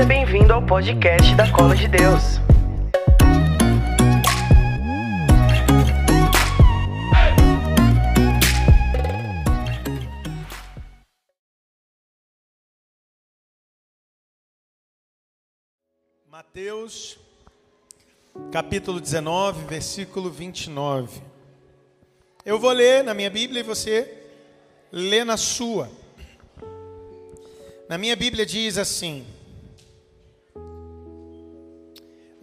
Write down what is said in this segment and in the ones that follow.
Seja bem-vindo ao podcast da Cola de Deus. Mateus, capítulo 19, versículo 29. Eu vou ler na minha Bíblia e você lê na sua. Na minha Bíblia diz assim: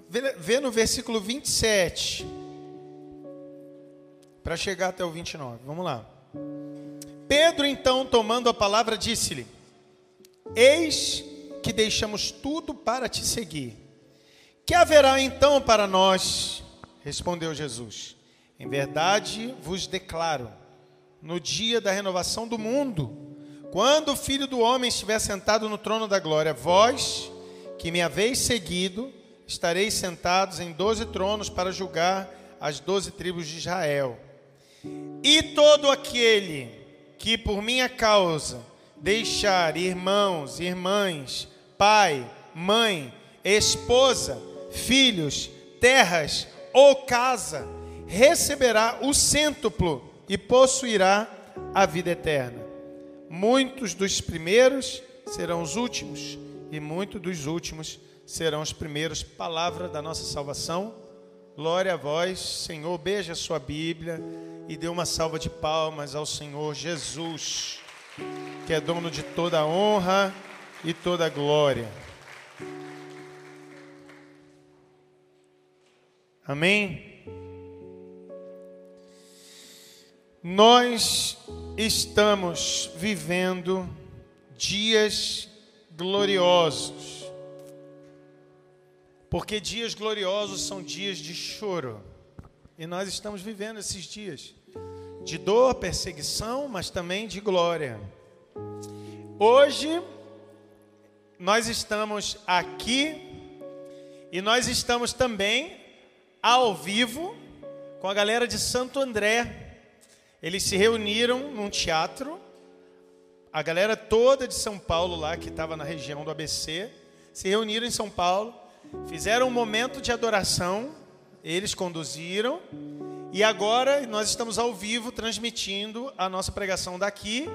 vê, no versículo 27, para chegar até o 29. Vamos lá. Pedro, então, tomando a palavra, disse-lhe: Eis que deixamos tudo para te seguir. Que haverá então para nós? Respondeu Jesus. Em verdade vos declaro, no dia da renovação do mundo, quando o filho do homem estiver sentado no trono da glória, vós, que me haveis seguido, estareis sentados em doze tronos para julgar as doze tribos de Israel. E todo aquele que por minha causa deixar irmãos, irmãs, pai, mãe, esposa, filhos, terras ou casa, receberá o cêntuplo e possuirá a vida eterna. Muitos dos primeiros serão os últimos, e muitos dos últimos serão os primeiros. Palavra da nossa salvação. Glória a vós, Senhor. Beija a sua Bíblia e dê uma salva de palmas ao Senhor Jesus, que é dono de toda a honra e toda a glória. Amém? Nós estamos vivendo dias gloriosos. Porque dias gloriosos são dias de choro. E nós estamos vivendo esses dias de dor, perseguição, mas também de glória. Hoje nós estamos aqui e nós estamos também ao vivo com a galera de Santo André. Eles se reuniram num teatro, a galera toda de São Paulo lá, que estava na região do ABC, se reuniram em São Paulo, fizeram um momento de adoração, eles conduziram, e agora nós estamos ao vivo transmitindo a nossa pregação daqui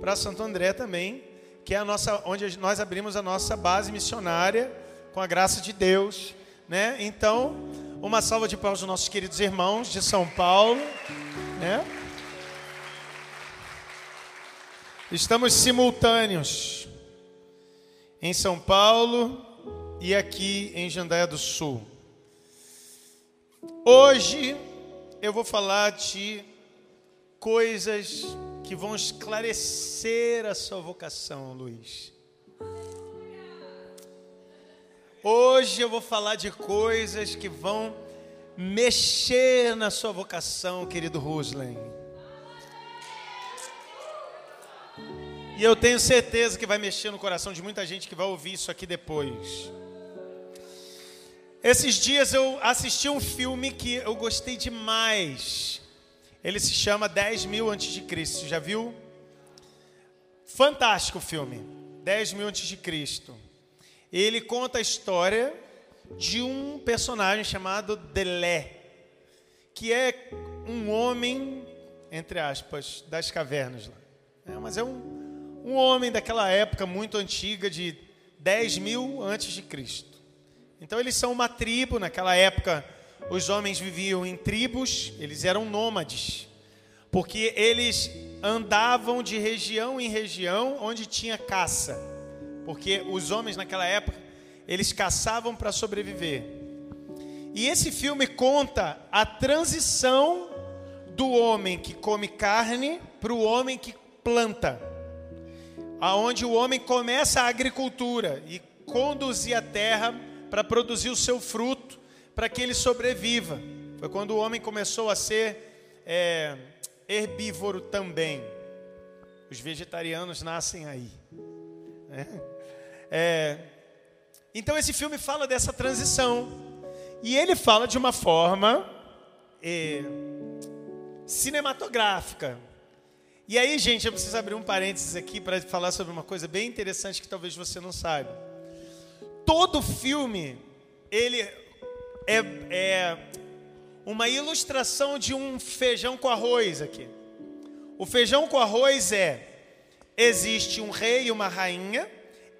para Santo André também, que é a nossa, onde nós abrimos a nossa base missionária com a graça de Deus, né? Então, uma salva de palmas aos nossos queridos irmãos de São Paulo, né? Estamos simultâneos em São Paulo e aqui em Jandaia do Sul. Hoje eu vou falar de coisas que vão esclarecer a sua vocação, Luiz. Hoje eu vou falar de coisas que vão mexer na sua vocação, querido Ruslen. E eu tenho certeza que vai mexer no coração de muita gente que vai ouvir isso aqui depois. Esses dias eu assisti um filme que eu gostei demais. Ele se chama 10 mil antes de Cristo. Já viu? Fantástico filme. 10 mil antes de Cristo. Ele conta a história de um personagem chamado Delé, que é um homem, entre aspas, das cavernas. É, mas é um, um homem daquela época muito antiga, de 10 mil antes de Cristo. Então eles são uma tribo, naquela época os homens viviam em tribos, eles eram nômades, porque eles andavam de região em região onde tinha caça porque os homens naquela época eles caçavam para sobreviver. E esse filme conta a transição do homem que come carne para o homem que planta, aonde o homem começa a agricultura e conduzir a terra para produzir o seu fruto, para que ele sobreviva. Foi quando o homem começou a ser é, herbívoro também. Os vegetarianos nascem aí. Né? É, então esse filme fala dessa transição. E ele fala de uma forma é, cinematográfica. E aí, gente, eu preciso abrir um parênteses aqui para falar sobre uma coisa bem interessante que talvez você não saiba. Todo filme ele é, é uma ilustração de um feijão com arroz aqui. O feijão com arroz é existe um rei e uma rainha,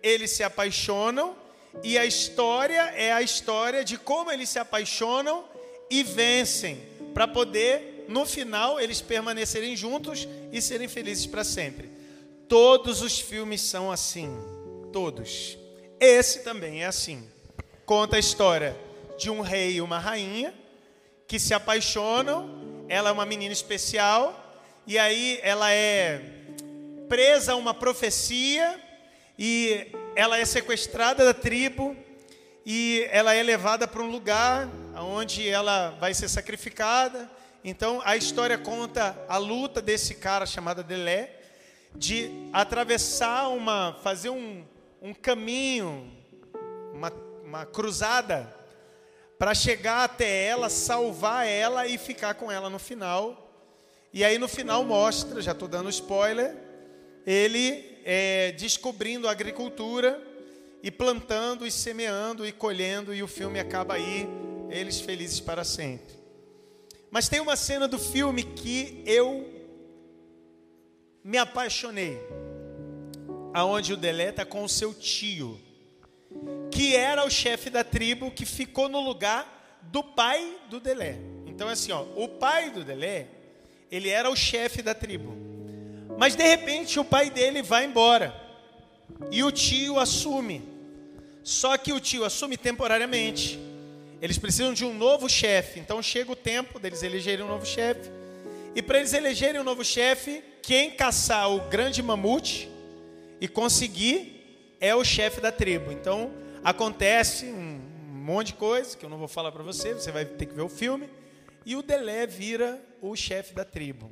eles se apaixonam e a história é a história de como eles se apaixonam e vencem para poder no final eles permanecerem juntos e serem felizes para sempre. Todos os filmes são assim, todos. Esse também é assim. Conta a história de um rei e uma rainha que se apaixonam. Ela é uma menina especial e aí ela é presa a uma profecia e ela é sequestrada da tribo e ela é levada para um lugar onde ela vai ser sacrificada. Então a história conta a luta desse cara chamado Delé de atravessar uma, fazer um, um caminho, uma, uma cruzada para chegar até ela, salvar ela e ficar com ela no final. E aí no final mostra, já estou dando spoiler, ele é, descobrindo a agricultura e plantando e semeando e colhendo e o filme acaba aí, eles felizes para sempre. Mas tem uma cena do filme que eu me apaixonei, aonde o Delé está com seu tio, que era o chefe da tribo que ficou no lugar do pai do Delé. Então assim, ó, o pai do Delé, ele era o chefe da tribo. Mas de repente o pai dele vai embora. E o tio assume. Só que o tio assume temporariamente. Eles precisam de um novo chefe. Então chega o tempo deles elegerem um novo chefe. E para eles elegerem um novo chefe, quem caçar o grande mamute e conseguir é o chefe da tribo. Então acontece um monte de coisa que eu não vou falar para você, você vai ter que ver o filme. E o Delé vira o chefe da tribo.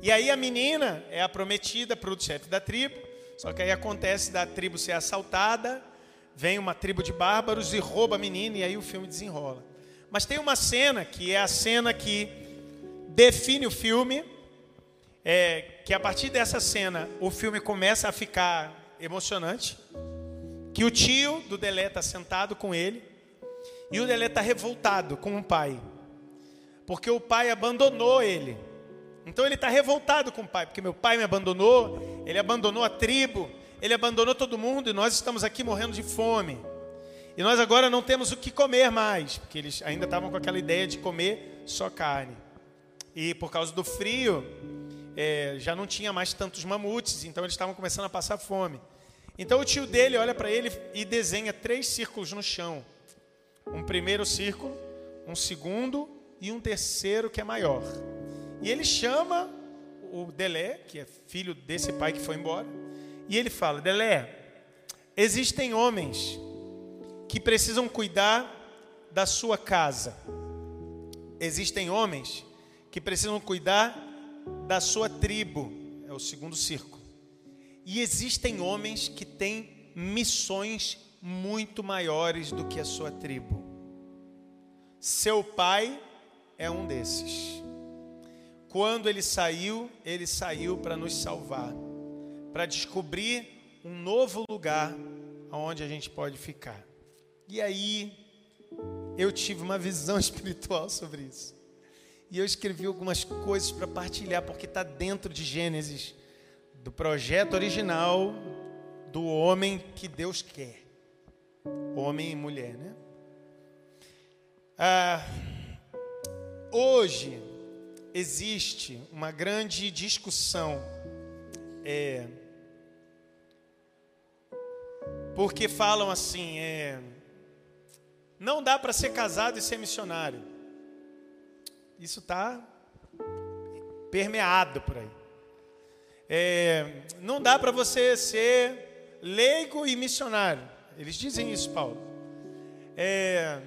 E aí a menina é a prometida para o chefe da tribo. Só que aí acontece da tribo ser assaltada vem uma tribo de bárbaros e rouba a menina, e aí o filme desenrola. Mas tem uma cena que é a cena que define o filme, é, que a partir dessa cena o filme começa a ficar emocionante, que o tio do Delé está sentado com ele, e o Delé está revoltado com o pai, porque o pai abandonou ele. Então ele está revoltado com o pai, porque meu pai me abandonou, ele abandonou a tribo, ele abandonou todo mundo e nós estamos aqui morrendo de fome. E nós agora não temos o que comer mais, porque eles ainda estavam com aquela ideia de comer só carne. E por causa do frio, é, já não tinha mais tantos mamutes, então eles estavam começando a passar fome. Então o tio dele olha para ele e desenha três círculos no chão: um primeiro círculo, um segundo e um terceiro que é maior. E ele chama o Delé, que é filho desse pai que foi embora, e ele fala: Delé, existem homens que precisam cuidar da sua casa. Existem homens que precisam cuidar da sua tribo. É o segundo círculo. E existem homens que têm missões muito maiores do que a sua tribo. Seu pai é um desses. Quando ele saiu, ele saiu para nos salvar para descobrir um novo lugar onde a gente pode ficar. E aí eu tive uma visão espiritual sobre isso. E eu escrevi algumas coisas para partilhar, porque está dentro de Gênesis, do projeto original do homem que Deus quer. Homem e mulher, né? Ah, hoje existe uma grande discussão é, porque falam assim, é, não dá para ser casado e ser missionário. Isso está permeado por aí. É, não dá para você ser leigo e missionário. Eles dizem isso, Paulo. É,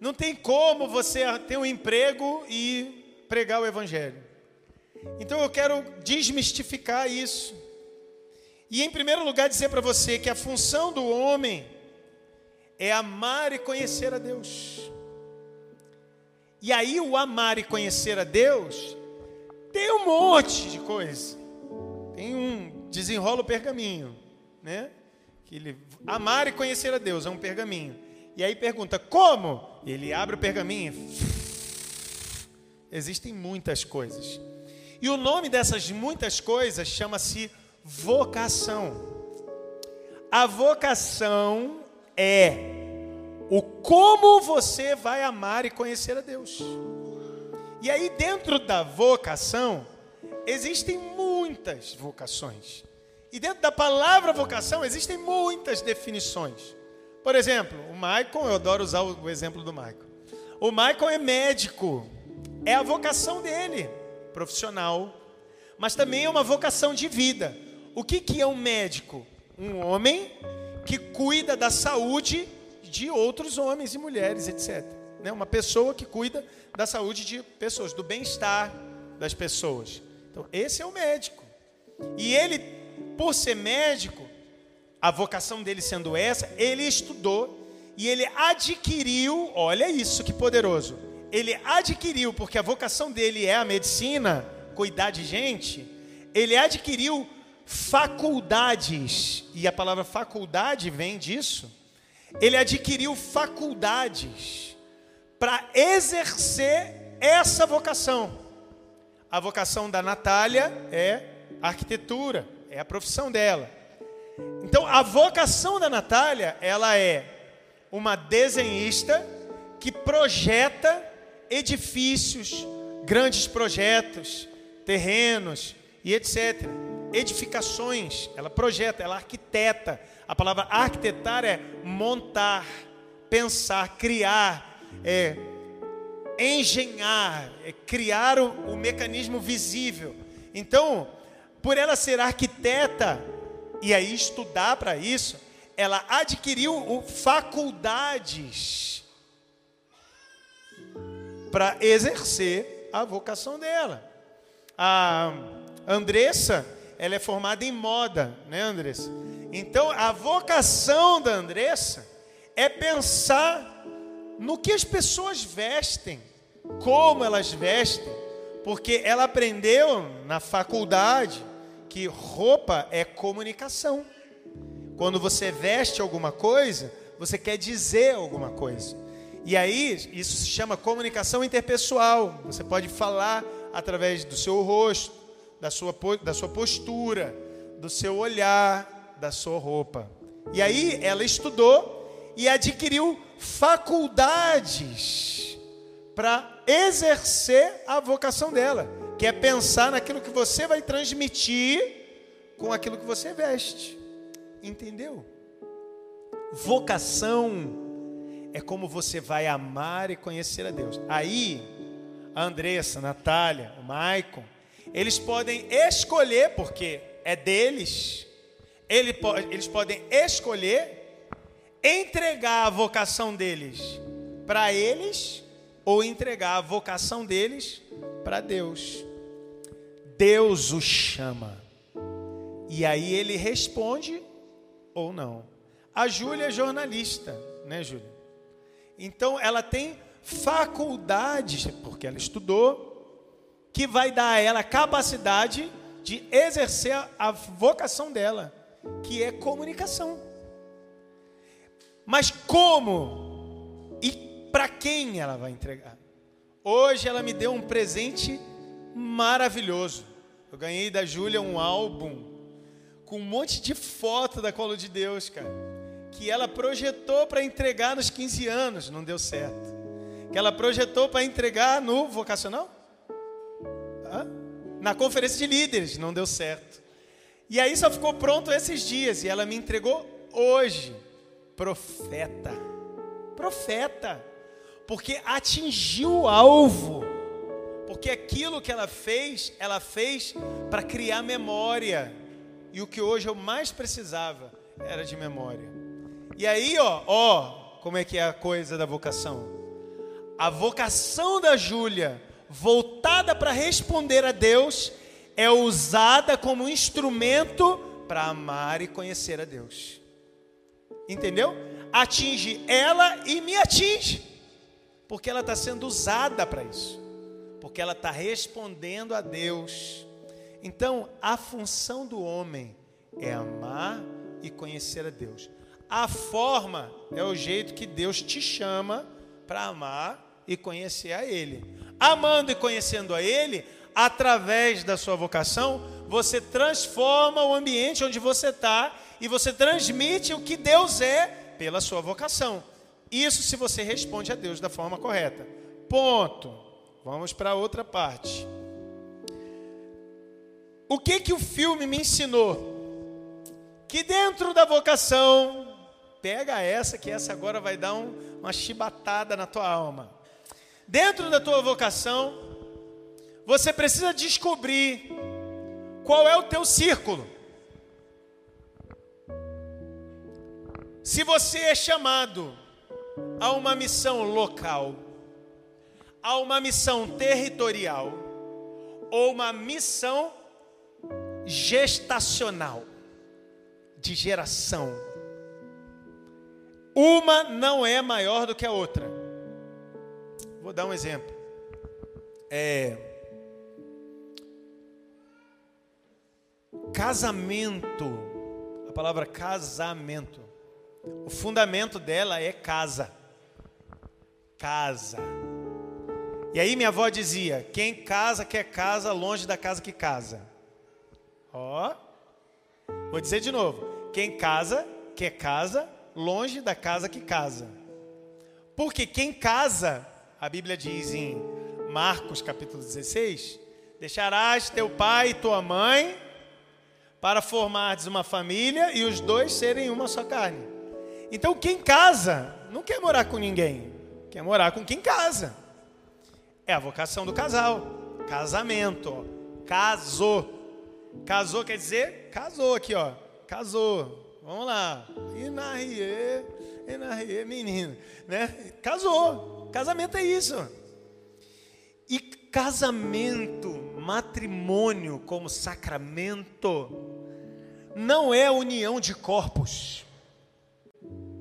não tem como você ter um emprego e pregar o evangelho. Então eu quero desmistificar isso. E em primeiro lugar dizer para você que a função do homem é amar e conhecer a Deus. E aí o amar e conhecer a Deus tem um monte de coisa. Tem um desenrola o pergaminho, né? que ele amar e conhecer a Deus, é um pergaminho. E aí pergunta: "Como?" Ele abre o pergaminho. Existem muitas coisas. E o nome dessas muitas coisas chama-se vocação. A vocação é o como você vai amar e conhecer a Deus. E aí, dentro da vocação, existem muitas vocações. E dentro da palavra vocação, existem muitas definições. Por exemplo, o Michael, eu adoro usar o exemplo do Michael. O Michael é médico, é a vocação dele, profissional, mas também é uma vocação de vida. O que, que é um médico? Um homem que cuida da saúde de outros homens e mulheres, etc. Né? Uma pessoa que cuida da saúde de pessoas, do bem-estar das pessoas. Então, esse é o médico. E ele, por ser médico, a vocação dele sendo essa, ele estudou e ele adquiriu, olha isso que poderoso. Ele adquiriu, porque a vocação dele é a medicina, cuidar de gente, ele adquiriu faculdades, e a palavra faculdade vem disso. Ele adquiriu faculdades para exercer essa vocação. A vocação da Natália é arquitetura, é a profissão dela. Então, a vocação da Natália, ela é uma desenhista que projeta edifícios, grandes projetos, terrenos e etc edificações, ela projeta, ela arquiteta. A palavra arquitetar é montar, pensar, criar, é engenhar, é criar o, o mecanismo visível. Então, por ela ser arquiteta e aí estudar para isso, ela adquiriu faculdades para exercer a vocação dela. A Andressa, ela é formada em moda, né, Andressa? Então, a vocação da Andressa é pensar no que as pessoas vestem, como elas vestem, porque ela aprendeu na faculdade que roupa é comunicação. Quando você veste alguma coisa, você quer dizer alguma coisa. E aí, isso se chama comunicação interpessoal. Você pode falar através do seu rosto, da sua, da sua postura, do seu olhar, da sua roupa. E aí ela estudou e adquiriu faculdades para exercer a vocação dela, que é pensar naquilo que você vai transmitir com aquilo que você veste. Entendeu? Vocação é como você vai amar e conhecer a Deus. Aí, a Andressa, a Natália, o Maicon, eles podem escolher, porque é deles, eles podem escolher entregar a vocação deles para eles ou entregar a vocação deles para Deus. Deus o chama. E aí ele responde ou não. A Júlia é jornalista, né, Júlia? Então ela tem faculdades, porque ela estudou, que vai dar a ela capacidade de exercer a vocação dela, que é comunicação. Mas como e para quem ela vai entregar? Hoje ela me deu um presente maravilhoso. Eu ganhei da Júlia um álbum com um monte de foto da Colo de Deus, cara, que ela projetou para entregar nos 15 anos, não deu certo. Que ela projetou para entregar no vocacional? na conferência de líderes, não deu certo. E aí só ficou pronto esses dias e ela me entregou hoje. Profeta. Profeta. Porque atingiu o alvo. Porque aquilo que ela fez, ela fez para criar memória. E o que hoje eu mais precisava era de memória. E aí, ó, ó, como é que é a coisa da vocação? A vocação da Júlia voltada para responder a Deus, é usada como instrumento para amar e conhecer a Deus. Entendeu? Atinge ela e me atinge, porque ela está sendo usada para isso, porque ela está respondendo a Deus. Então, a função do homem é amar e conhecer a Deus. A forma é o jeito que Deus te chama para amar e conhecer a Ele. Amando e conhecendo a Ele, através da sua vocação, você transforma o ambiente onde você está e você transmite o que Deus é pela sua vocação. Isso se você responde a Deus da forma correta. Ponto. Vamos para outra parte. O que que o filme me ensinou? Que dentro da vocação, pega essa que essa agora vai dar um, uma chibatada na tua alma. Dentro da tua vocação, você precisa descobrir qual é o teu círculo. Se você é chamado a uma missão local, a uma missão territorial ou uma missão gestacional, de geração. Uma não é maior do que a outra. Vou dar um exemplo. É, casamento, a palavra casamento, o fundamento dela é casa. Casa. E aí minha avó dizia: quem casa quer casa longe da casa que casa. Ó, vou dizer de novo: quem casa quer casa longe da casa que casa. Porque quem casa, a Bíblia diz em Marcos capítulo 16: deixarás teu pai e tua mãe para formares uma família e os dois serem uma só carne. Então quem casa não quer morar com ninguém, quer morar com quem casa. É a vocação do casal. Casamento, casou. Casou quer dizer casou aqui, ó. Casou. Vamos lá. Inarie, inarie, menino, né? Casou. Casamento é isso. E casamento, matrimônio como sacramento, não é união de corpos.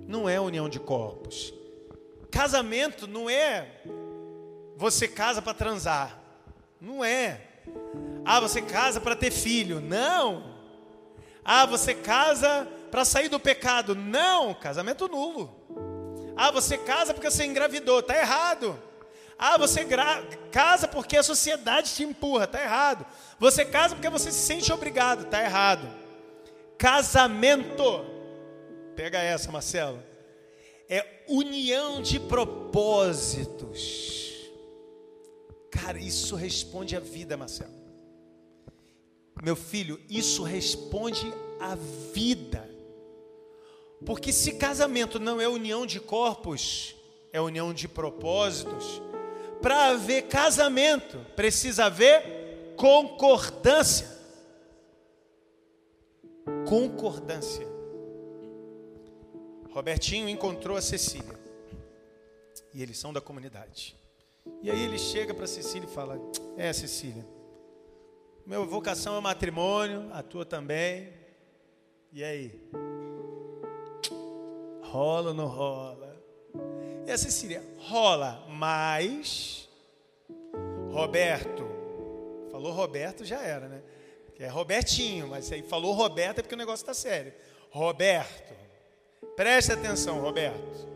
Não é união de corpos. Casamento não é você casa para transar. Não é. Ah, você casa para ter filho. Não. Ah, você casa para sair do pecado. Não, casamento nulo. Ah, você casa porque você engravidou. Está errado. Ah, você casa porque a sociedade te empurra. Está errado. Você casa porque você se sente obrigado. Está errado. Casamento. Pega essa, Marcelo. É união de propósitos. Cara, isso responde à vida, Marcelo. Meu filho, isso responde à vida. Porque se casamento não é união de corpos, é união de propósitos, para haver casamento, precisa haver concordância. Concordância. Robertinho encontrou a Cecília. E eles são da comunidade. E aí ele chega para Cecília e fala: É, Cecília, minha vocação é matrimônio, a tua também. E aí? Rola ou não rola? E a Cecília, rola, mas Roberto, falou Roberto já era, né? É Robertinho, mas aí falou Roberto é porque o negócio está sério. Roberto, preste atenção, Roberto.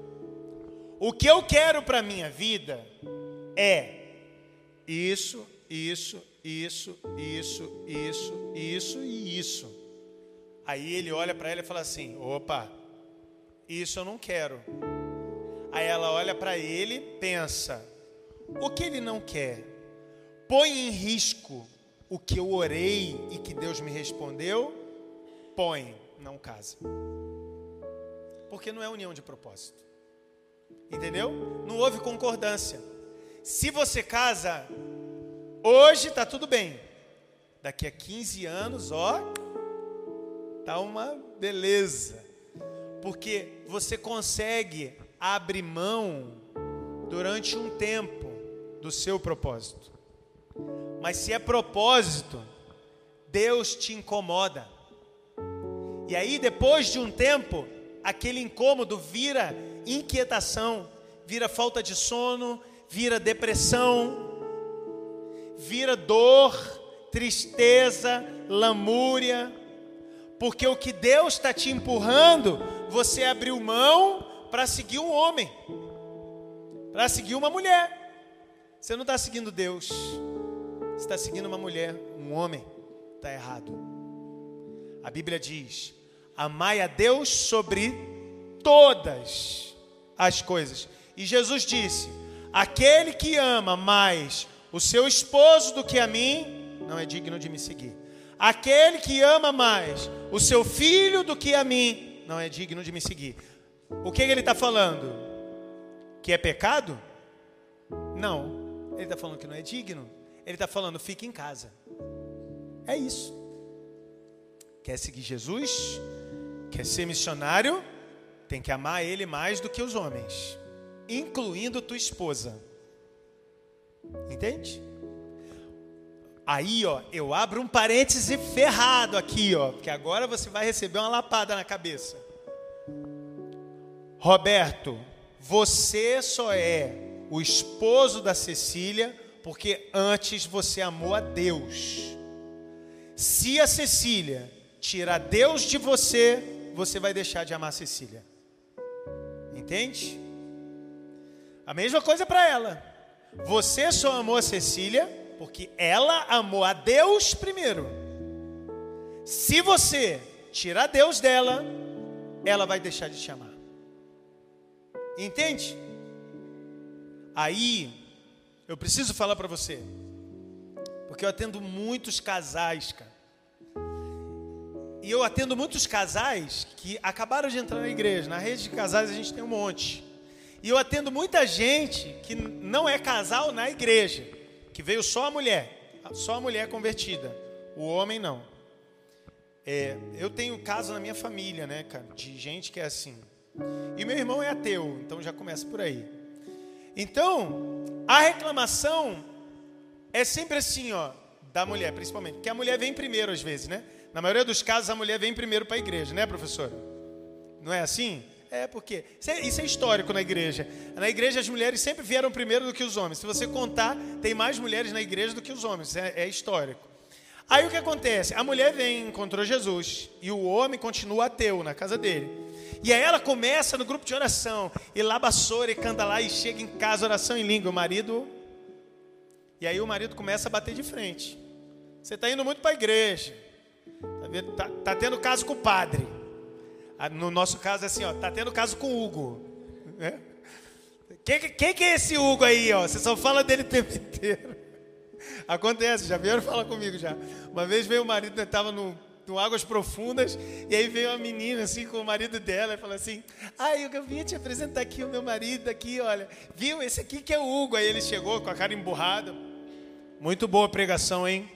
O que eu quero para minha vida é isso, isso, isso, isso, isso, isso e isso. Aí ele olha para ela e fala assim: opa, isso eu não quero. Aí ela olha para ele, pensa: o que ele não quer? Põe em risco o que eu orei e que Deus me respondeu? Põe, não casa. Porque não é união de propósito. Entendeu? Não houve concordância. Se você casa hoje, tá tudo bem. Daqui a 15 anos, ó, tá uma beleza. Porque você consegue abrir mão durante um tempo do seu propósito. Mas se é propósito, Deus te incomoda. E aí, depois de um tempo, aquele incômodo vira inquietação, vira falta de sono, vira depressão, vira dor, tristeza, lamúria, Porque o que Deus está te empurrando, você abriu mão para seguir um homem, para seguir uma mulher. Você não está seguindo Deus, está seguindo uma mulher, um homem. Está errado. A Bíblia diz: amai a Deus sobre todas as coisas. E Jesus disse: aquele que ama mais o seu esposo do que a mim, não é digno de me seguir. Aquele que ama mais o seu filho do que a mim, não é digno de me seguir. O que ele está falando? Que é pecado? Não. Ele está falando que não é digno. Ele está falando, fique em casa. É isso. Quer seguir Jesus? Quer ser missionário? Tem que amar ele mais do que os homens, incluindo tua esposa. Entende? Aí, ó, eu abro um parêntese ferrado aqui, ó, porque agora você vai receber uma lapada na cabeça. Roberto, você só é o esposo da Cecília porque antes você amou a Deus. Se a Cecília tirar Deus de você, você vai deixar de amar a Cecília. Entende? A mesma coisa para ela. Você só amou a Cecília porque ela amou a Deus primeiro. Se você tirar Deus dela, ela vai deixar de te amar. Entende? Aí, eu preciso falar para você, porque eu atendo muitos casais, cara. E eu atendo muitos casais que acabaram de entrar na igreja. Na rede de casais a gente tem um monte. E eu atendo muita gente que não é casal na igreja que veio só a mulher, só a mulher convertida, o homem não. É, eu tenho caso na minha família, né, cara, de gente que é assim. E meu irmão é ateu, então já começa por aí. Então, a reclamação é sempre assim, ó, da mulher, principalmente, que a mulher vem primeiro às vezes, né? Na maioria dos casos a mulher vem primeiro para a igreja, né, professor? Não é assim? É, porque isso é, isso é, histórico na igreja. Na igreja as mulheres sempre vieram primeiro do que os homens. Se você contar, tem mais mulheres na igreja do que os homens. É, é histórico. Aí o que acontece? A mulher vem, encontrou Jesus, e o homem continua ateu na casa dele. E aí ela começa no grupo de oração, e labaçora e canta lá, e chega em casa, oração em língua. O marido. E aí o marido começa a bater de frente. Você está indo muito para a igreja. Está tá, tá tendo caso com o padre. Ah, no nosso caso é assim, ó, tá tendo caso com o Hugo. Né? Quem, quem que é esse Hugo aí, ó? Você só fala dele o tempo inteiro. Acontece, já vieram falar comigo já. Uma vez veio o marido, estava né, no, no Águas Profundas, e aí veio uma menina assim com o marido dela e falou assim: Ai, eu vim te apresentar aqui o meu marido aqui, olha. Viu? Esse aqui que é o Hugo. Aí ele chegou com a cara emburrada. Muito boa pregação, hein?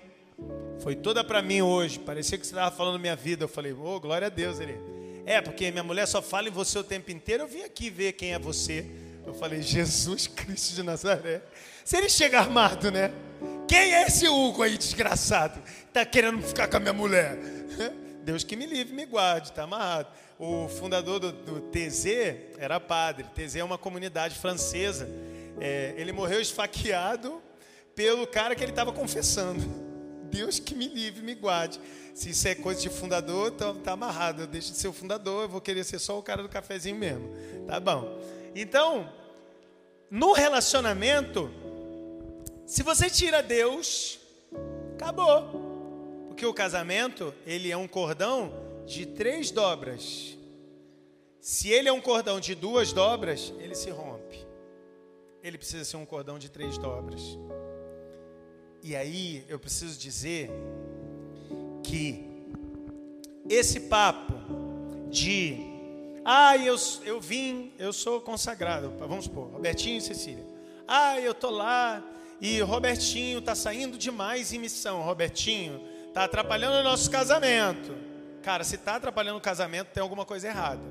Foi toda para mim hoje. Parecia que você estava falando minha vida. Eu falei, ô, oh, glória a Deus. Ele, é, porque minha mulher só fala em você o tempo inteiro. Eu vim aqui ver quem é você. Eu falei, Jesus Cristo de Nazaré. Se ele chega armado, né? Quem é esse Hugo aí, desgraçado? Tá querendo ficar com a minha mulher? Deus que me livre, me guarde, tá amarrado. O fundador do, do TZ era padre. TZ é uma comunidade francesa. É, ele morreu esfaqueado pelo cara que ele estava confessando. Deus que me livre, me guarde. Se isso é coisa de fundador, então tá amarrado. Eu deixo de ser o fundador, eu vou querer ser só o cara do cafezinho mesmo. Tá bom. Então, no relacionamento, se você tira Deus, acabou. Porque o casamento, ele é um cordão de três dobras. Se ele é um cordão de duas dobras, ele se rompe. Ele precisa ser um cordão de três dobras. E aí eu preciso dizer que esse papo de ah, eu, eu vim, eu sou consagrado, vamos supor, Robertinho e Cecília. Ah, eu tô lá e Robertinho está saindo demais em missão. Robertinho está atrapalhando o nosso casamento. Cara, se está atrapalhando o casamento, tem alguma coisa errada.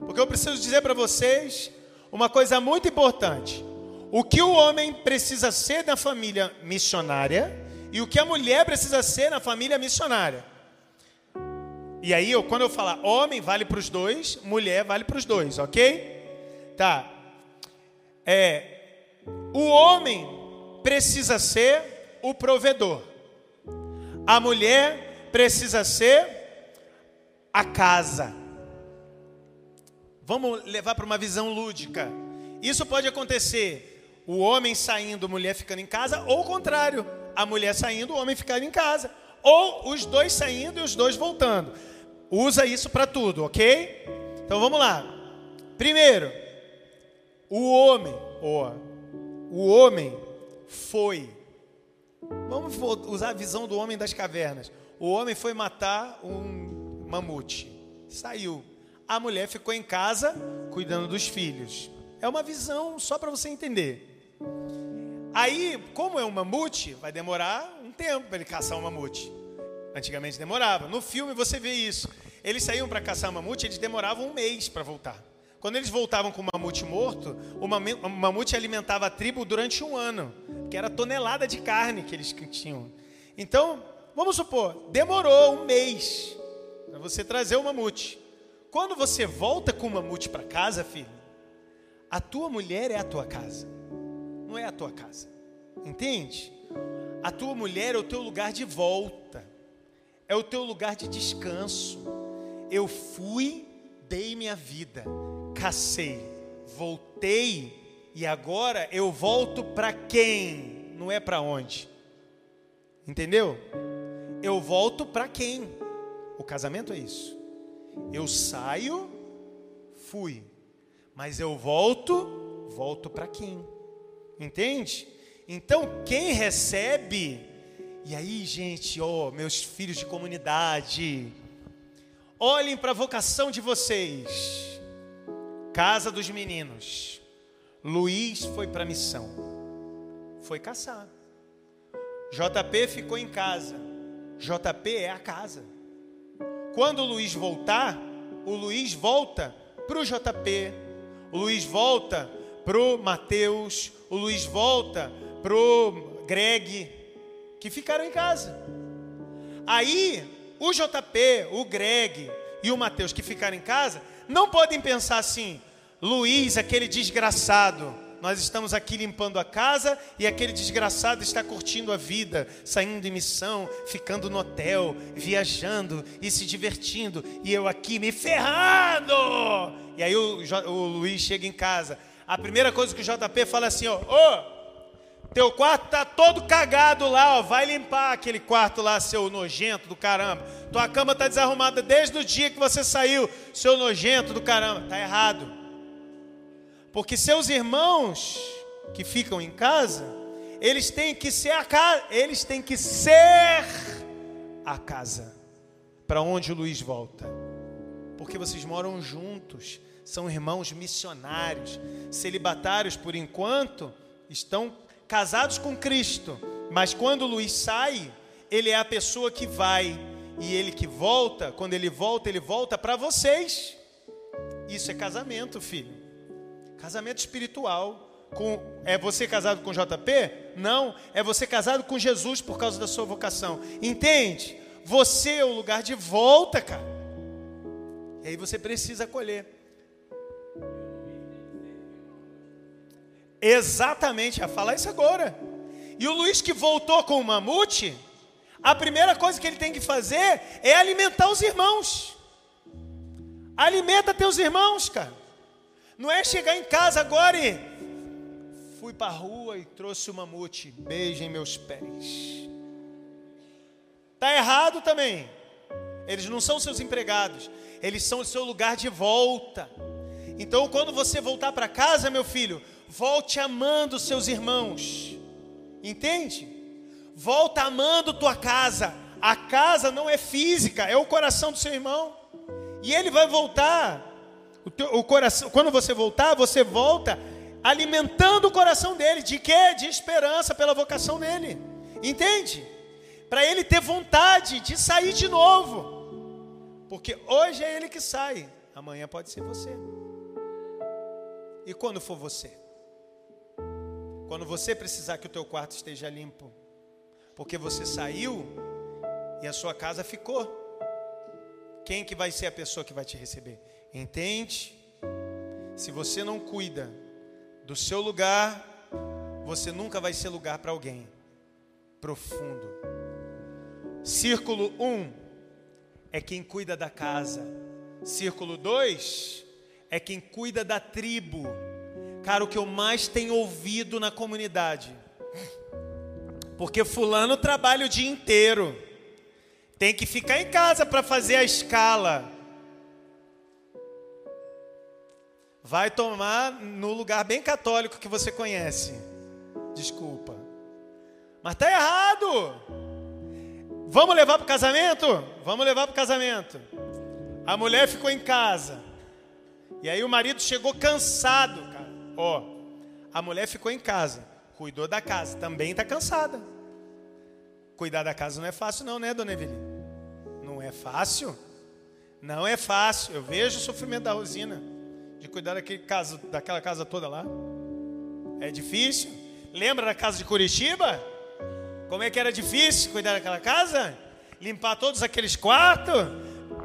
Porque eu preciso dizer para vocês uma coisa muito importante. O que o homem precisa ser na família missionária e o que a mulher precisa ser na família missionária. E aí, eu, quando eu falar homem, vale para os dois, mulher, vale para os dois, ok? Tá. É, o homem precisa ser o provedor, a mulher precisa ser a casa. Vamos levar para uma visão lúdica. Isso pode acontecer o homem saindo, a mulher ficando em casa, ou o contrário, a mulher saindo, o homem ficando em casa, ou os dois saindo e os dois voltando. Usa isso para tudo, ok? Então vamos lá. Primeiro, o homem, ó, o homem foi. Vamos usar a visão do homem das cavernas. O homem foi matar um mamute. Saiu. A mulher ficou em casa cuidando dos filhos. É uma visão só para você entender. Aí, como é um mamute, vai demorar um tempo para ele caçar um mamute. Antigamente demorava. No filme você vê isso. Eles saíam para caçar mamute, eles demoravam um mês para voltar. Quando eles voltavam com o mamute morto, o mamute alimentava a tribo durante um ano, que era tonelada de carne que eles tinham. Então, vamos supor, demorou um mês para você trazer o mamute. Quando você volta com o mamute para casa, filho, a tua mulher é a tua casa, não é a tua casa. Entende? A tua mulher é o teu lugar de volta, é o teu lugar de descanso. Eu fui, dei minha vida, cacei, voltei e agora eu volto para quem? Não é para onde. Entendeu? Eu volto para quem? O casamento é isso. Eu saio, fui, mas eu volto, volto para quem? Entende? Então quem recebe, e aí, gente, ó, oh, meus filhos de comunidade, olhem para a vocação de vocês. Casa dos meninos. Luiz foi para a missão. Foi caçar. JP ficou em casa. JP é a casa. Quando o Luiz voltar, o Luiz volta para o JP. O Luiz volta para o Mateus. O Luiz volta para o Greg, que ficaram em casa. Aí, o JP, o Greg e o Mateus que ficaram em casa, não podem pensar assim, Luiz, aquele desgraçado, nós estamos aqui limpando a casa e aquele desgraçado está curtindo a vida, saindo em missão, ficando no hotel, viajando e se divertindo, e eu aqui me ferrando. E aí o, o Luiz chega em casa. A primeira coisa que o JP fala assim: ô, teu quarto tá todo cagado lá, ó. Vai limpar aquele quarto lá, seu nojento do caramba. Tua cama tá desarrumada desde o dia que você saiu, seu nojento do caramba. Tá errado. Porque seus irmãos que ficam em casa, eles têm que ser a casa, eles têm que ser a casa para onde o Luiz volta. Porque vocês moram juntos, são irmãos missionários, celibatários por enquanto, estão casados com Cristo, mas quando o Luiz sai, ele é a pessoa que vai e ele que volta, quando ele volta, ele volta para vocês. Isso é casamento, filho. Casamento espiritual. Com, é você casado com JP? Não, é você casado com Jesus por causa da sua vocação. Entende? Você é o lugar de volta, cara. E aí você precisa acolher. Exatamente, a falar isso agora. E o Luiz que voltou com o mamute, a primeira coisa que ele tem que fazer é alimentar os irmãos. Alimenta teus irmãos, cara. Não é chegar em casa agora e fui para a rua e trouxe o mamute, beijem meus pés. Tá errado também. Eles não são seus empregados, eles são o seu lugar de volta. Então, quando você voltar para casa, meu filho, volte amando seus irmãos. Entende? Volta amando tua casa. A casa não é física, é o coração do seu irmão. E ele vai voltar. O, teu, o coração, quando você voltar, você volta alimentando o coração dele. De quê? De esperança pela vocação dele. Entende? Para ele ter vontade de sair de novo. Porque hoje é ele que sai, amanhã pode ser você. E quando for você? Quando você precisar que o teu quarto esteja limpo, porque você saiu e a sua casa ficou. Quem que vai ser a pessoa que vai te receber? Entende? Se você não cuida do seu lugar, você nunca vai ser lugar para alguém. Profundo. Círculo 1. Um, é quem cuida da casa. Círculo 2 é quem cuida da tribo. Cara, o que eu mais tenho ouvido na comunidade. Porque fulano trabalha o dia inteiro. Tem que ficar em casa para fazer a escala. Vai tomar no lugar bem católico que você conhece. Desculpa. Mas tá errado. Vamos levar para o casamento? Vamos levar para o casamento. A mulher ficou em casa. E aí o marido chegou cansado, cara. Ó, a mulher ficou em casa, cuidou da casa, também está cansada. Cuidar da casa não é fácil, não, né, dona Evelina? Não é fácil. Não é fácil. Eu vejo o sofrimento da Rosina de cuidar daquele daquela casa toda lá. É difícil. Lembra da casa de Curitiba? Como é que era difícil cuidar daquela casa? Limpar todos aqueles quartos?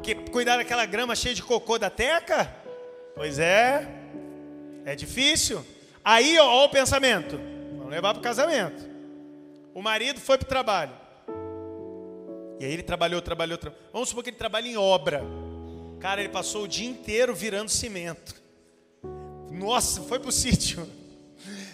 Que, cuidar daquela grama cheia de cocô da teca? Pois é. É difícil. Aí, ó, ó o pensamento. Vamos levar para o casamento. O marido foi para o trabalho. E aí ele trabalhou, trabalhou, trabalhou. Vamos supor que ele trabalha em obra. Cara, ele passou o dia inteiro virando cimento. Nossa, foi pro sítio.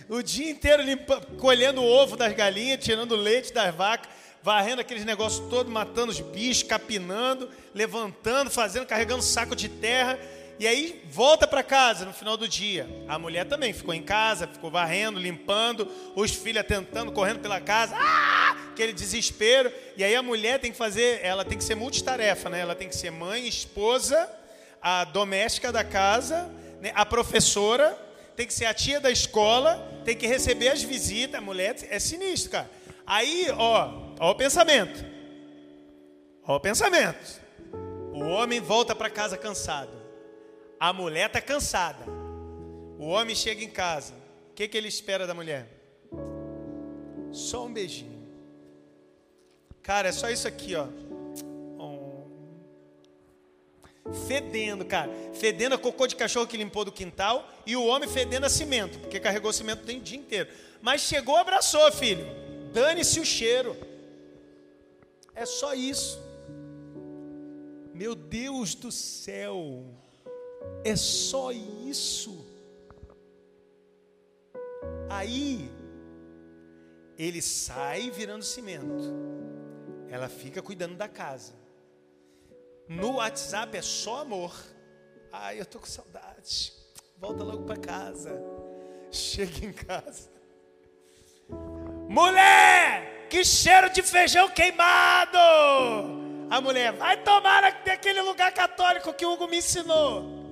O dia inteiro limpa, colhendo o ovo das galinhas, tirando o leite das vacas, varrendo aqueles negócios todos, matando os bichos, capinando, levantando, fazendo, carregando saco de terra. E aí volta para casa no final do dia. A mulher também ficou em casa, ficou varrendo, limpando, os filhos tentando, correndo pela casa, ah! aquele desespero. E aí a mulher tem que fazer, ela tem que ser multitarefa, né? Ela tem que ser mãe, esposa, a doméstica da casa? A professora, tem que ser a tia da escola, tem que receber as visitas. A mulher é sinistro, cara. Aí, ó, ó o pensamento. Ó o pensamento. O homem volta para casa cansado. A mulher está cansada. O homem chega em casa. O que, que ele espera da mulher? Só um beijinho. Cara, é só isso aqui, ó. Fedendo, cara. Fedendo a cocô de cachorro que limpou do quintal. E o homem fedendo a cimento, porque carregou cimento o dia inteiro. Mas chegou, abraçou, filho. Dane-se o cheiro. É só isso. Meu Deus do céu. É só isso. Aí ele sai virando cimento. Ela fica cuidando da casa. No WhatsApp é só amor. Ai, eu tô com saudade. Volta logo para casa. Chega em casa. Mulher, que cheiro de feijão queimado! A mulher, vai tomar naquele lugar católico que o Hugo me ensinou.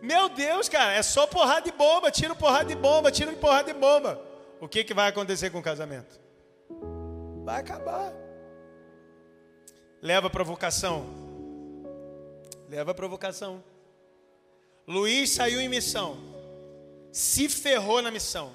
Meu Deus, cara, é só porrada de bomba, tira porrada de bomba, tira porrada de bomba. O que, que vai acontecer com o casamento? Vai acabar. Leva a provocação. Leva a provocação. Luiz saiu em missão. Se ferrou na missão.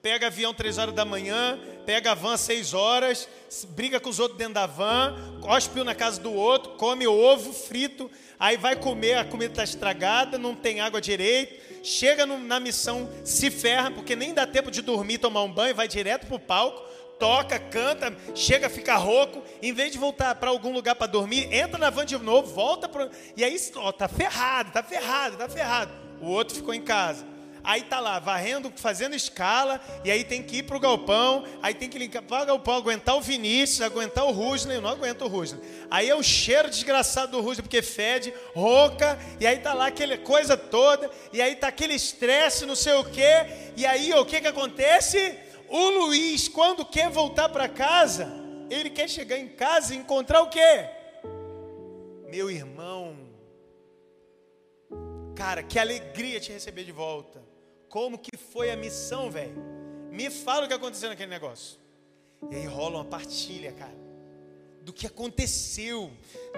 Pega avião três horas da manhã, pega a van seis horas, briga com os outros dentro da van, cospe na casa do outro, come ovo frito, aí vai comer, a comida está estragada, não tem água direito, chega no, na missão, se ferra, porque nem dá tempo de dormir, tomar um banho, vai direto para o palco, toca, canta, chega, fica rouco, em vez de voltar para algum lugar para dormir, entra na van de novo, volta para. E aí, ó, tá ferrado, tá ferrado, tá ferrado. O outro ficou em casa. Aí tá lá, varrendo, fazendo escala, e aí tem que ir pro galpão, aí tem que limpar o galpão, aguentar o Vinícius, aguentar o Rusney, eu não aguento o Rusney. Aí é o cheiro desgraçado do Rusney, porque fede, rouca, e aí tá lá aquela coisa toda, e aí tá aquele estresse, não sei o quê, e aí o que que acontece? O Luiz, quando quer voltar para casa, ele quer chegar em casa e encontrar o quê? Meu irmão, cara, que alegria te receber de volta. Como que foi a missão, velho? Me fala o que aconteceu naquele negócio. E aí rola uma partilha, cara, do que aconteceu.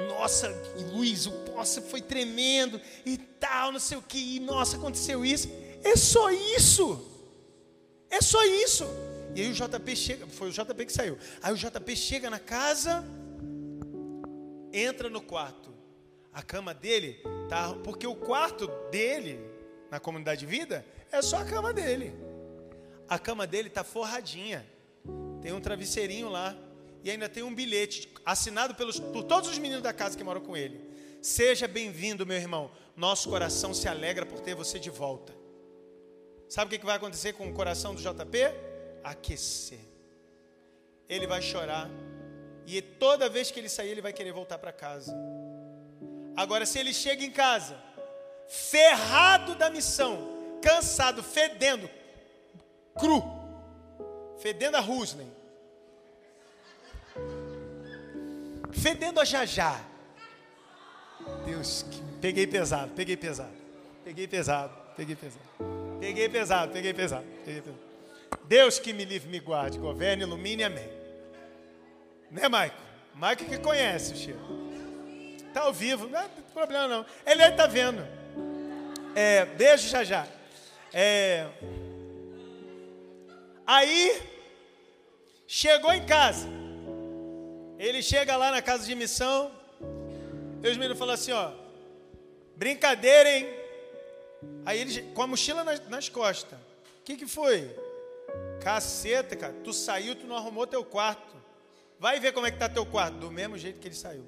Nossa, Luiz, o nossa foi tremendo e tal, não sei o que. E nossa, aconteceu isso. É só isso. É só isso. E aí o JP chega, foi o JP que saiu. Aí o JP chega na casa, entra no quarto. A cama dele tá, porque o quarto dele na comunidade de vida é só a cama dele. A cama dele está forradinha. Tem um travesseirinho lá. e ainda tem um bilhete assinado pelos, por todos os meninos da casa que moram com ele. Seja bem-vindo, meu irmão. Nosso coração se alegra por ter você de volta. Sabe o que vai acontecer com o coração do JP? Aquecer. Ele vai chorar. E toda vez que ele sair, ele vai querer voltar para casa. Agora, se ele chega em casa, ferrado da missão, cansado, fedendo, cru, fedendo a Ruslen, fedendo a Jajá. Deus, peguei pesado, peguei pesado, peguei pesado, peguei pesado, peguei pesado, peguei pesado, peguei pesado. Deus que me livre, me guarde, governe, ilumine, amém. Né, Maico? Maico que conhece o Chico. Está ao vivo, não tem problema não. Ele está vendo. É, beijo já já. É, aí, chegou em casa. Ele chega lá na casa de missão. E os meninos falam assim: ó, brincadeira, hein? Aí ele, com a mochila nas, nas costas. O que, que foi? Caceta, cara. Tu saiu, tu não arrumou teu quarto. Vai ver como é que tá teu quarto. Do mesmo jeito que ele saiu.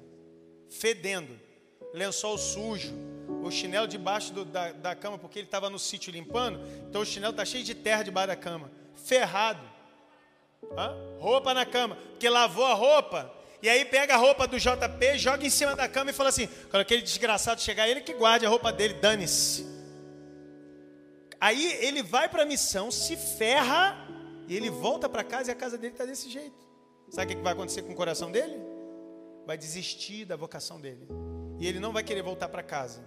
Fedendo. Lençol sujo. O chinelo debaixo do, da, da cama, porque ele estava no sítio limpando. Então o chinelo tá cheio de terra debaixo da cama. Ferrado. Hã? Roupa na cama. Porque lavou a roupa. E aí pega a roupa do JP, joga em cima da cama e fala assim: quando aquele desgraçado chegar, ele que guarde a roupa dele, dane-se. Aí ele vai para a missão, se ferra e ele volta para casa e a casa dele está desse jeito. Sabe o que vai acontecer com o coração dele? Vai desistir da vocação dele. E ele não vai querer voltar para casa.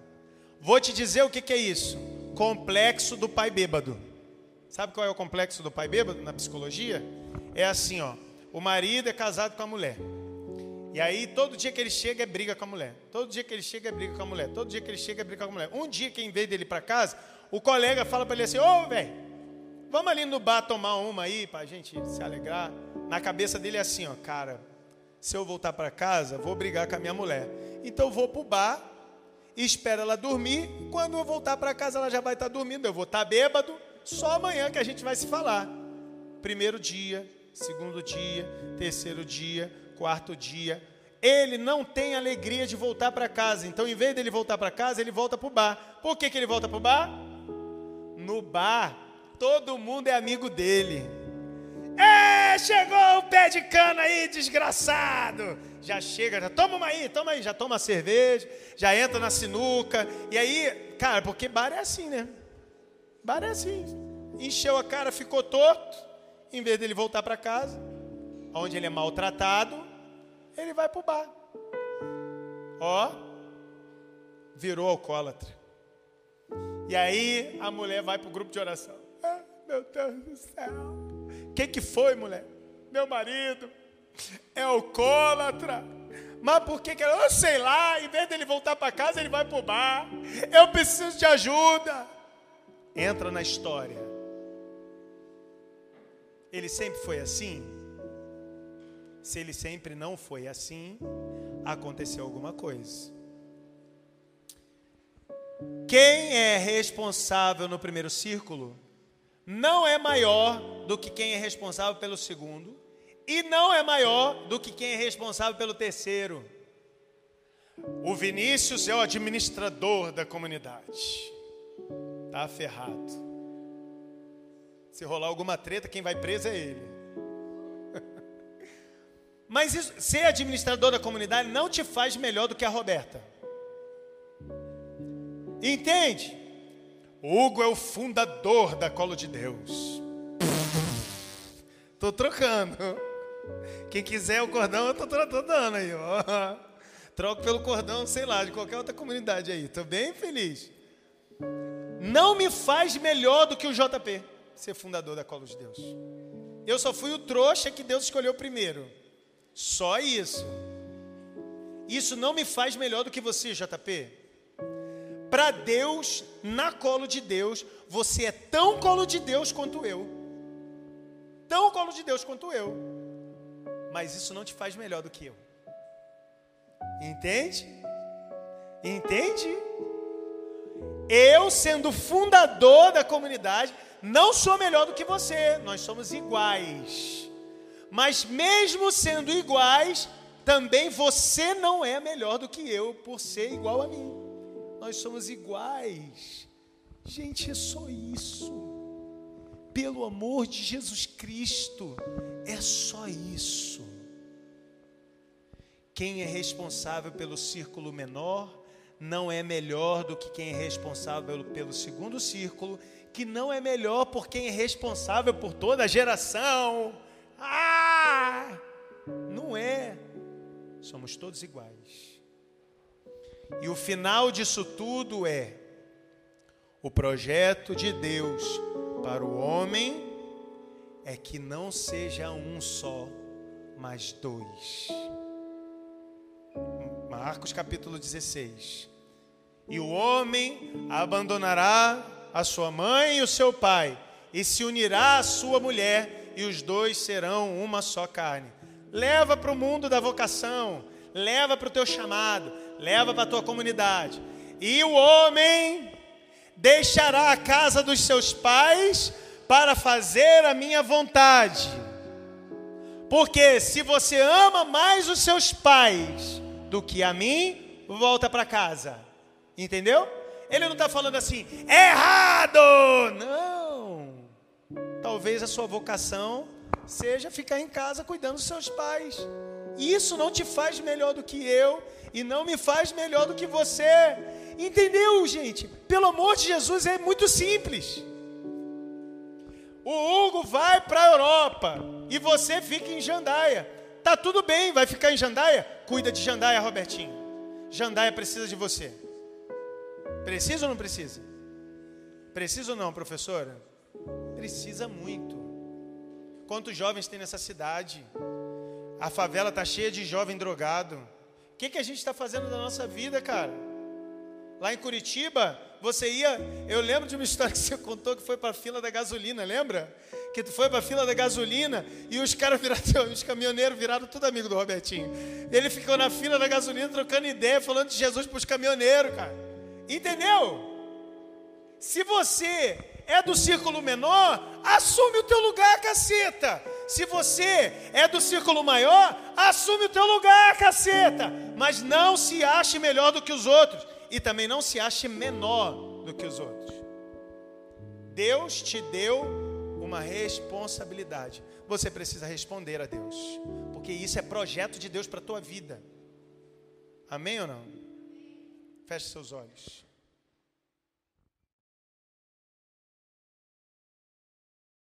Vou te dizer o que, que é isso: complexo do pai bêbado. Sabe qual é o complexo do pai bêbado na psicologia? É assim, ó. O marido é casado com a mulher. E aí, todo dia que ele chega é briga com a mulher. Todo dia que ele chega é briga com a mulher. Todo dia que ele chega é briga com a mulher. Um dia que, em vez dele para casa, o colega fala para ele assim: Ô, velho, vamos ali no bar tomar uma aí para a gente se alegrar. Na cabeça dele é assim: ó, cara, se eu voltar para casa, vou brigar com a minha mulher. Então, eu vou para o bar, espero ela dormir. Quando eu voltar para casa, ela já vai estar tá dormindo. Eu vou estar tá bêbado. Só amanhã que a gente vai se falar. Primeiro dia, segundo dia, terceiro dia quarto dia, ele não tem alegria de voltar para casa. Então, em vez dele voltar para casa, ele volta para o bar. Por que, que ele volta para o bar? No bar, todo mundo é amigo dele. É, chegou o pé de cana aí, desgraçado. Já chega, já toma uma aí, toma aí, já toma cerveja, já entra na sinuca. E aí, cara, porque bar é assim, né? Bar é assim. Encheu a cara, ficou torto. Em vez dele voltar para casa, onde ele é maltratado, ele vai para o bar. Ó, virou alcoólatra. E aí a mulher vai para o grupo de oração. Ah, meu Deus do céu. O que, que foi, mulher? Meu marido é alcoólatra. Mas por que que eu sei lá, em vez dele voltar para casa, ele vai para o bar. Eu preciso de ajuda. Entra na história. Ele sempre foi assim? Se ele sempre não foi assim, aconteceu alguma coisa. Quem é responsável no primeiro círculo não é maior do que quem é responsável pelo segundo, e não é maior do que quem é responsável pelo terceiro. O Vinícius é o administrador da comunidade. Está ferrado. Se rolar alguma treta, quem vai preso é ele. Mas isso, ser administrador da comunidade não te faz melhor do que a Roberta. Entende? Hugo é o fundador da Colo de Deus. Tô trocando. Quem quiser o cordão, eu tô, tô dando aí, ó. Troco pelo cordão, sei lá, de qualquer outra comunidade aí. Tô bem feliz. Não me faz melhor do que o JP ser fundador da Colo de Deus. Eu só fui o trouxa que Deus escolheu primeiro. Só isso. Isso não me faz melhor do que você, JP. Para Deus, na colo de Deus, você é tão colo de Deus quanto eu. Tão colo de Deus quanto eu. Mas isso não te faz melhor do que eu. Entende? Entende? Eu, sendo fundador da comunidade, não sou melhor do que você. Nós somos iguais. Mas mesmo sendo iguais, também você não é melhor do que eu por ser igual a mim. Nós somos iguais. Gente, é só isso. Pelo amor de Jesus Cristo, é só isso. Quem é responsável pelo círculo menor não é melhor do que quem é responsável pelo, segundo círculo, que não é melhor por quem é responsável por toda a geração. Ah! Não é. Somos todos iguais. E o final disso tudo é o projeto de Deus para o homem é que não seja um só, mas dois. Marcos capítulo 16. E o homem abandonará a sua mãe e o seu pai, e se unirá à sua mulher, e os dois serão uma só carne. Leva para o mundo da vocação, leva para o teu chamado, leva para a tua comunidade. E o homem deixará a casa dos seus pais para fazer a minha vontade. Porque se você ama mais os seus pais do que a mim, volta para casa. Entendeu? Ele não está falando assim, errado! Não. Talvez a sua vocação seja ficar em casa cuidando dos seus pais. Isso não te faz melhor do que eu e não me faz melhor do que você. Entendeu, gente? Pelo amor de Jesus, é muito simples. O Hugo vai para a Europa e você fica em Jandaia. Tá tudo bem, vai ficar em Jandaia? Cuida de Jandaia, Robertinho. Jandaia precisa de você. Precisa ou não precisa? Precisa ou não, professora? Precisa muito. Quantos jovens tem nessa cidade? A favela está cheia de jovem drogado. Que, que a gente está fazendo da nossa vida, cara? Lá em Curitiba, você ia. Eu lembro de uma história que você contou que foi para a fila da gasolina, lembra? Que tu foi para a fila da gasolina e os caras viraram, os caminhoneiros viraram tudo amigo do Robertinho. Ele ficou na fila da gasolina trocando ideia, falando de Jesus para os caminhoneiros, cara. Entendeu? Se você é do círculo menor, assume o teu lugar, caceta. Se você é do círculo maior, assume o teu lugar, caceta. Mas não se ache melhor do que os outros e também não se ache menor do que os outros. Deus te deu uma responsabilidade. Você precisa responder a Deus, porque isso é projeto de Deus para a tua vida. Amém ou não? Feche seus olhos.